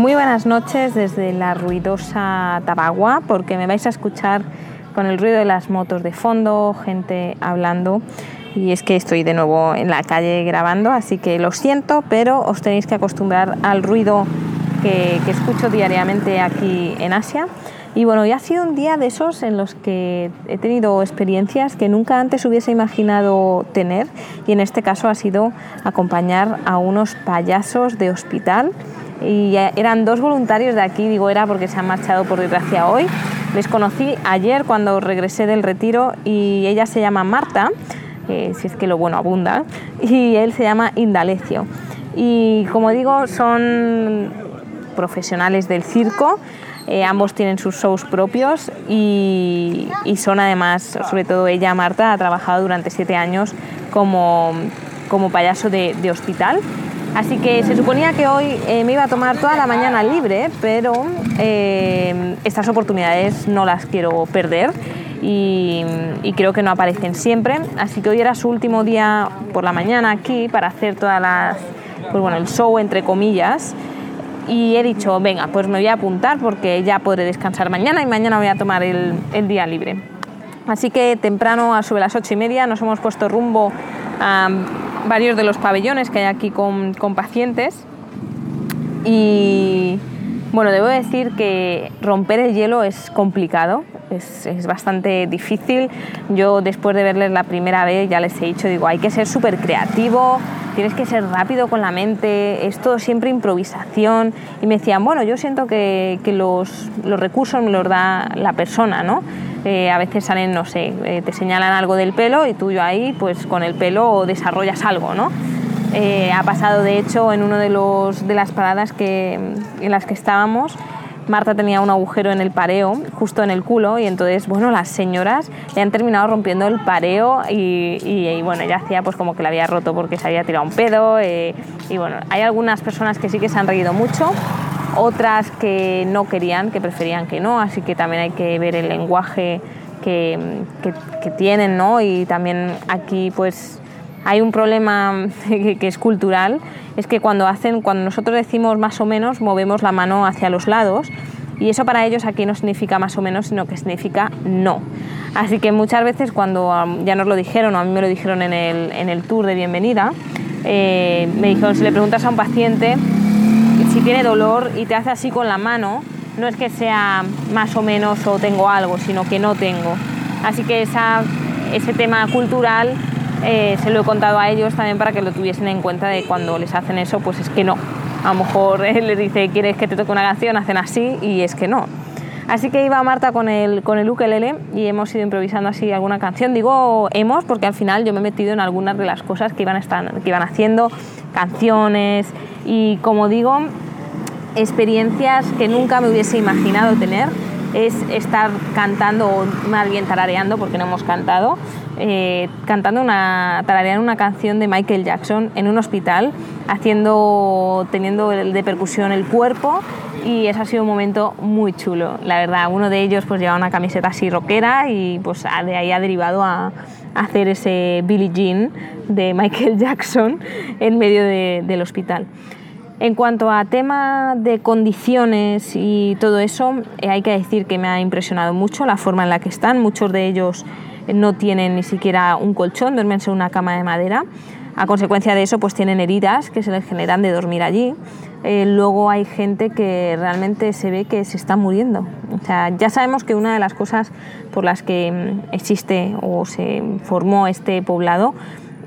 Muy buenas noches desde la ruidosa Tabagua, porque me vais a escuchar con el ruido de las motos de fondo, gente hablando. Y es que estoy de nuevo en la calle grabando, así que lo siento, pero os tenéis que acostumbrar al ruido que, escucho diariamente aquí en Asia. Y bueno, ya ha sido un día de esos en los que he tenido experiencias que nunca antes hubiese imaginado tener y en este caso ha sido acompañar a unos payasos de hospital y eran dos voluntarios de aquí, digo era porque se han marchado por desgracia hoy. Les conocí ayer cuando regresé del retiro y ella se llama Marta, si es que lo bueno abunda, y él se llama Indalecio. Y como digo, son profesionales del circo, eh, ambos tienen sus shows propios y, son además, sobre todo ella, Marta, ha trabajado durante siete años como, como payaso de hospital Así que se suponía que hoy eh, me iba a tomar toda la mañana libre, pero eh, estas oportunidades no las quiero perder y, creo que no aparecen siempre. Así que hoy era su último día por la mañana aquí para hacer todas las, pues bueno, el show entre comillas. Y he dicho, venga, pues me voy a apuntar porque ya podré descansar mañana y mañana voy a tomar el, día libre. Así que temprano, a sobre las ocho y media, nos hemos puesto rumbo a varios de los pabellones que hay aquí con, con pacientes y bueno, debo decir que romper el hielo es complicado, es, es, bastante difícil. Yo después de verles la primera vez ya les he dicho, digo, hay que ser súper creativo, tienes que ser rápido con la mente, es todo siempre improvisación. Y me decían, bueno, yo siento que, que los, los, recursos me los da la persona, ¿no? Eh, a veces salen, no sé, eh, te señalan algo del pelo y tú ahí, pues con el pelo desarrollas algo, ¿no? Eh, ha pasado, de hecho, en una de, los, de las paradas que, en las que estábamos, Marta tenía un agujero en el pareo, justo en el culo, y entonces, bueno, las señoras le han terminado rompiendo el pareo y, y, bueno, ella hacía pues como que la había roto porque se había tirado un pedo. y bueno, hay algunas personas que sí que se han reído mucho, otras que no querían, que preferían que no, así que también hay que ver el lenguaje que, que, tienen, ¿no? Y también aquí pues hay un problema que, es cultural, es que cuando hacen, cuando nosotros decimos más o menos, movemos la mano hacia los lados y eso para ellos aquí no significa más o menos, sino que significa no. Así que muchas veces cuando ya nos lo dijeron, o a mí me lo dijeron en el, en el tour de bienvenida, eh, me dijeron, si le preguntas a un paciente si tiene dolor y te hace así con la mano, no es que sea más o menos o tengo algo, sino que no tengo. Así que ese tema cultural eh, se lo he contado a ellos también para que lo tuviesen en cuenta de cuando les hacen eso, pues es que no. A lo mejor él les dice, ¿quieres que te toque una canción? Hacen así y es que no. Así que iba Marta con el, con el y hemos ido improvisando así alguna canción. Digo hemos porque al final yo me he metido en algunas de las cosas que iban, que iban haciendo, canciones y como digo, experiencias que nunca me hubiese imaginado tener es estar cantando o más bien tarareando porque no hemos cantado eh, cantando una tarareando una canción de Michael Jackson en un hospital haciendo teniendo de percusión el cuerpo y eso ha sido un momento muy chulo. La verdad uno de ellos pues lleva una camiseta así rockera y pues de ahí ha derivado a, hacer ese Billie Jean de Michael Jackson en medio de, del hospital en cuanto a tema de condiciones y todo eso, eh, hay que decir que me ha impresionado mucho la forma en la que están. Muchos de ellos no tienen ni siquiera un colchón, duermen en una cama de madera. A consecuencia de eso, pues tienen heridas que se les generan de dormir allí. Eh, luego hay gente que realmente se ve que se está muriendo. O sea, ya sabemos que una de las cosas por las que mm, existe o se formó este poblado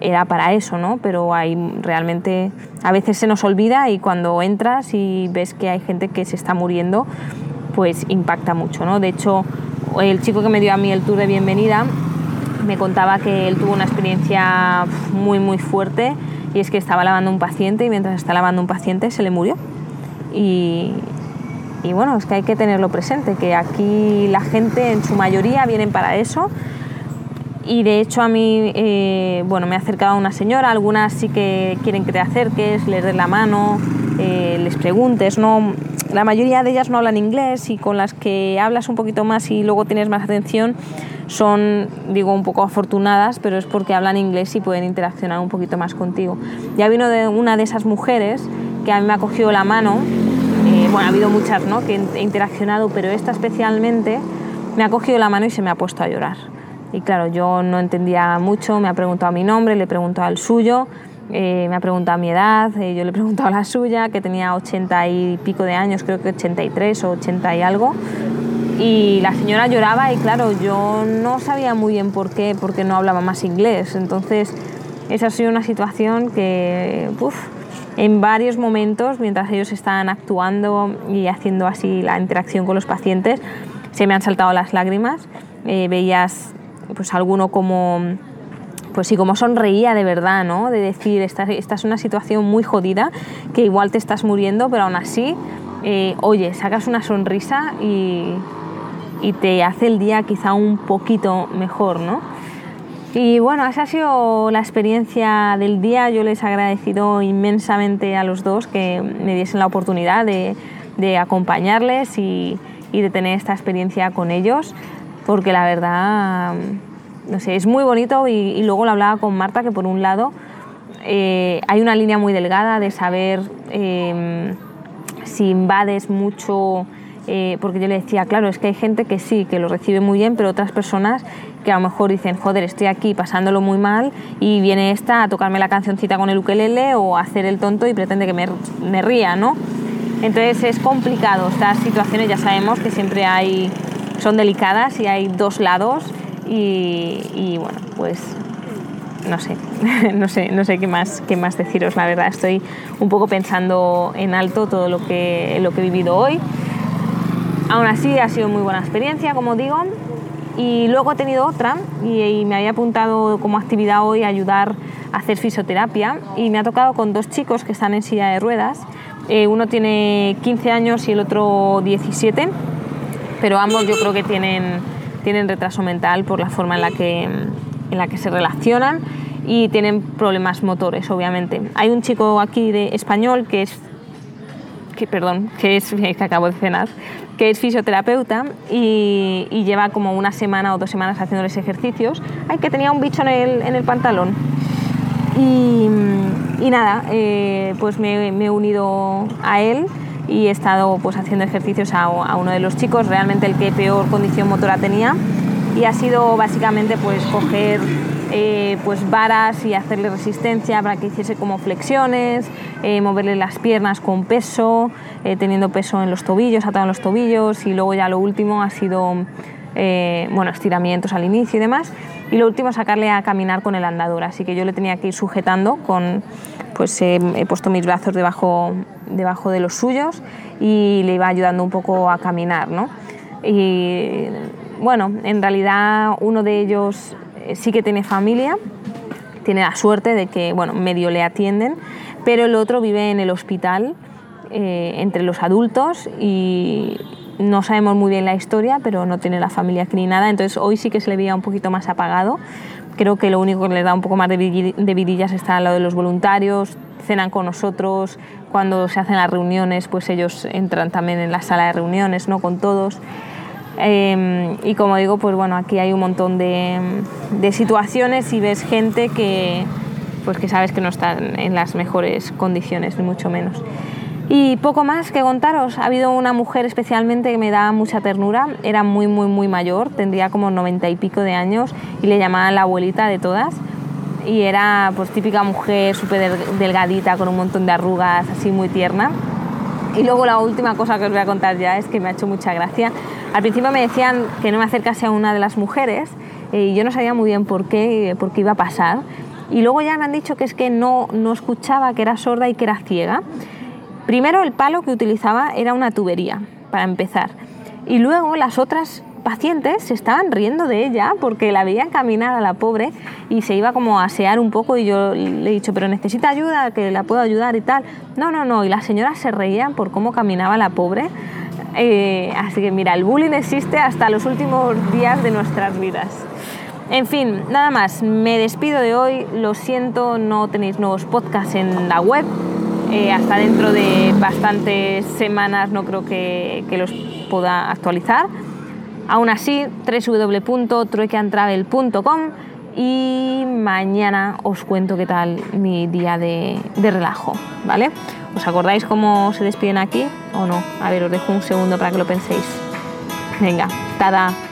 era para eso, ¿no? Pero hay realmente, a veces se nos olvida y cuando entras y ves que hay gente que se está muriendo, pues impacta mucho, ¿no? De hecho, el chico que me dio a mí el tour de bienvenida me contaba que él tuvo una experiencia muy, muy fuerte y es que estaba lavando un paciente y mientras estaba lavando un paciente se le murió. Y, y bueno, es que hay que tenerlo presente, que aquí la gente en su mayoría vienen para eso. Y de hecho a mí, eh, bueno, me ha acercado una señora, algunas sí que quieren que te acerques, les des la mano, eh, les preguntes, no, la mayoría de ellas no hablan inglés y con las que hablas un poquito más y luego tienes más atención son, digo, un poco afortunadas, pero es porque hablan inglés y pueden interaccionar un poquito más contigo. Ya vino de una de esas mujeres que a mí me ha cogido la mano, eh, bueno, ha habido muchas ¿no? que he interaccionado, pero esta especialmente me ha cogido la mano y se me ha puesto a llorar. Y claro, yo no entendía mucho, me ha preguntado mi nombre, le he preguntado el suyo, eh, me ha preguntado mi edad, eh, yo le he preguntado la suya, que tenía 80 y pico de años, creo que 83 o 80 y algo. Y la señora lloraba y claro, yo no sabía muy bien por qué, porque no hablaba más inglés. Entonces, esa ha sido una situación que, uf, en varios momentos, mientras ellos estaban actuando y haciendo así la interacción con los pacientes, se me han saltado las lágrimas. Eh, veías pues alguno como pues sí, como sonreía de verdad, ¿no? De decir, esta, esta, es una situación muy jodida, que igual te estás muriendo, pero aún así, eh, oye, sacas una sonrisa y, y, te hace el día quizá un poquito mejor, ¿no? Y bueno, esa ha sido la experiencia del día. Yo les he agradecido inmensamente a los dos que me diesen la oportunidad de, de acompañarles y, y de tener esta experiencia con ellos porque la verdad, no sé, es muy bonito y, luego lo hablaba con Marta que por un lado eh, hay una línea muy delgada de saber em, si invades mucho, eh, porque yo le decía, claro, es que hay gente que sí, que lo recibe muy bien, pero otras personas que a lo mejor dicen, joder, estoy aquí pasándolo muy mal y viene esta a tocarme la cancioncita con el ukelele o a hacer el tonto y pretende que me, me ría, ¿no? Entonces es complicado, estas situaciones ya sabemos que siempre hay son delicadas y hay dos lados y, bueno, pues no sé, no sé, no sé qué más, qué más deciros, la verdad. Estoy un poco pensando en alto todo lo que, lo que he vivido hoy. Aún así ha sido muy buena experiencia, como digo. Y luego he tenido otra y, me había apuntado como actividad hoy a ayudar a hacer fisioterapia y me ha tocado con dos chicos que están en silla de ruedas. Eh, uno tiene 15 años y el otro 17 pero ambos yo creo que tienen, tienen retraso mental por la forma en la que, en la que se relacionan y tienen problemas motores, obviamente. Hay un chico aquí de español que es que, perdón, que es que acabo de cenar, que es fisioterapeuta y, lleva como una semana o dos semanas haciéndoles ejercicios. Ay, que tenía un bicho en el, en el pantalón. Y, y nada, eh, pues me, me, he unido a él y he estado pues haciendo ejercicios a, uno de los chicos, realmente el que peor condición motora tenía. Y ha sido básicamente pues coger eh, pues varas y hacerle resistencia para que hiciese como flexiones, eh, moverle las piernas con peso, eh, teniendo peso en los tobillos, atado en los tobillos. Y luego ya lo último ha sido bueno, estiramientos al inicio y demás y lo último sacarle a caminar con el andador, así que yo le tenía que ir sujetando con pues he puesto mis brazos debajo debajo de los suyos y le iba ayudando un poco a caminar, ¿no? Y bueno, en realidad uno de ellos eh, sí que tiene familia, tiene la suerte de que, bueno, medio le atienden, pero el otro vive en el hospital eh, entre los adultos y no sabemos muy bien la historia, pero no tiene la familia aquí ni nada, entonces hoy sí que se le veía un poquito más apagado. Creo que lo único que le da un poco más de vidillas está al lado de los voluntarios, cenan con nosotros, cuando se hacen las reuniones, pues ellos entran también en la sala de reuniones, ¿no? Con todos. Em, y como digo, pues bueno, aquí hay un montón de, situaciones y ves gente que, pues que sabes que no están en las mejores condiciones, ni mucho menos. Y poco más que contaros. Ha habido una mujer especialmente que me da mucha ternura. Era muy, muy, muy mayor. Tendría como noventa y pico de años y le llamaban la abuelita de todas y era pues típica mujer súper delgadita con un montón de arrugas, así muy tierna. Y luego la última cosa que os voy a contar ya es que me ha hecho mucha gracia. Al principio me decían que no me acercase a una de las mujeres eh, y yo no sabía muy bien por qué, por qué iba a pasar. Y luego ya me han dicho que es que no, no escuchaba, que era sorda y que era ciega. Primero el palo que utilizaba era una tubería, para empezar. Y luego las otras pacientes se estaban riendo de ella porque la veían caminar a la pobre y se iba como a asear un poco y yo le he dicho, pero necesita ayuda, que la puedo ayudar y tal. No, no, no, y las señoras se reían por cómo caminaba la pobre. Eh, así que mira, el bullying existe hasta los últimos días de nuestras vidas. En fin, nada más, me despido de hoy, lo siento, no tenéis nuevos podcasts en la web, eh, hasta dentro de bastantes semanas no creo que, que los pueda actualizar. Aún así, www.truequeantravel.com y mañana os cuento qué tal mi día de, de, relajo, ¿vale? ¿Os acordáis cómo se despiden aquí o no? A ver, os dejo un segundo para que lo penséis. Venga, tada.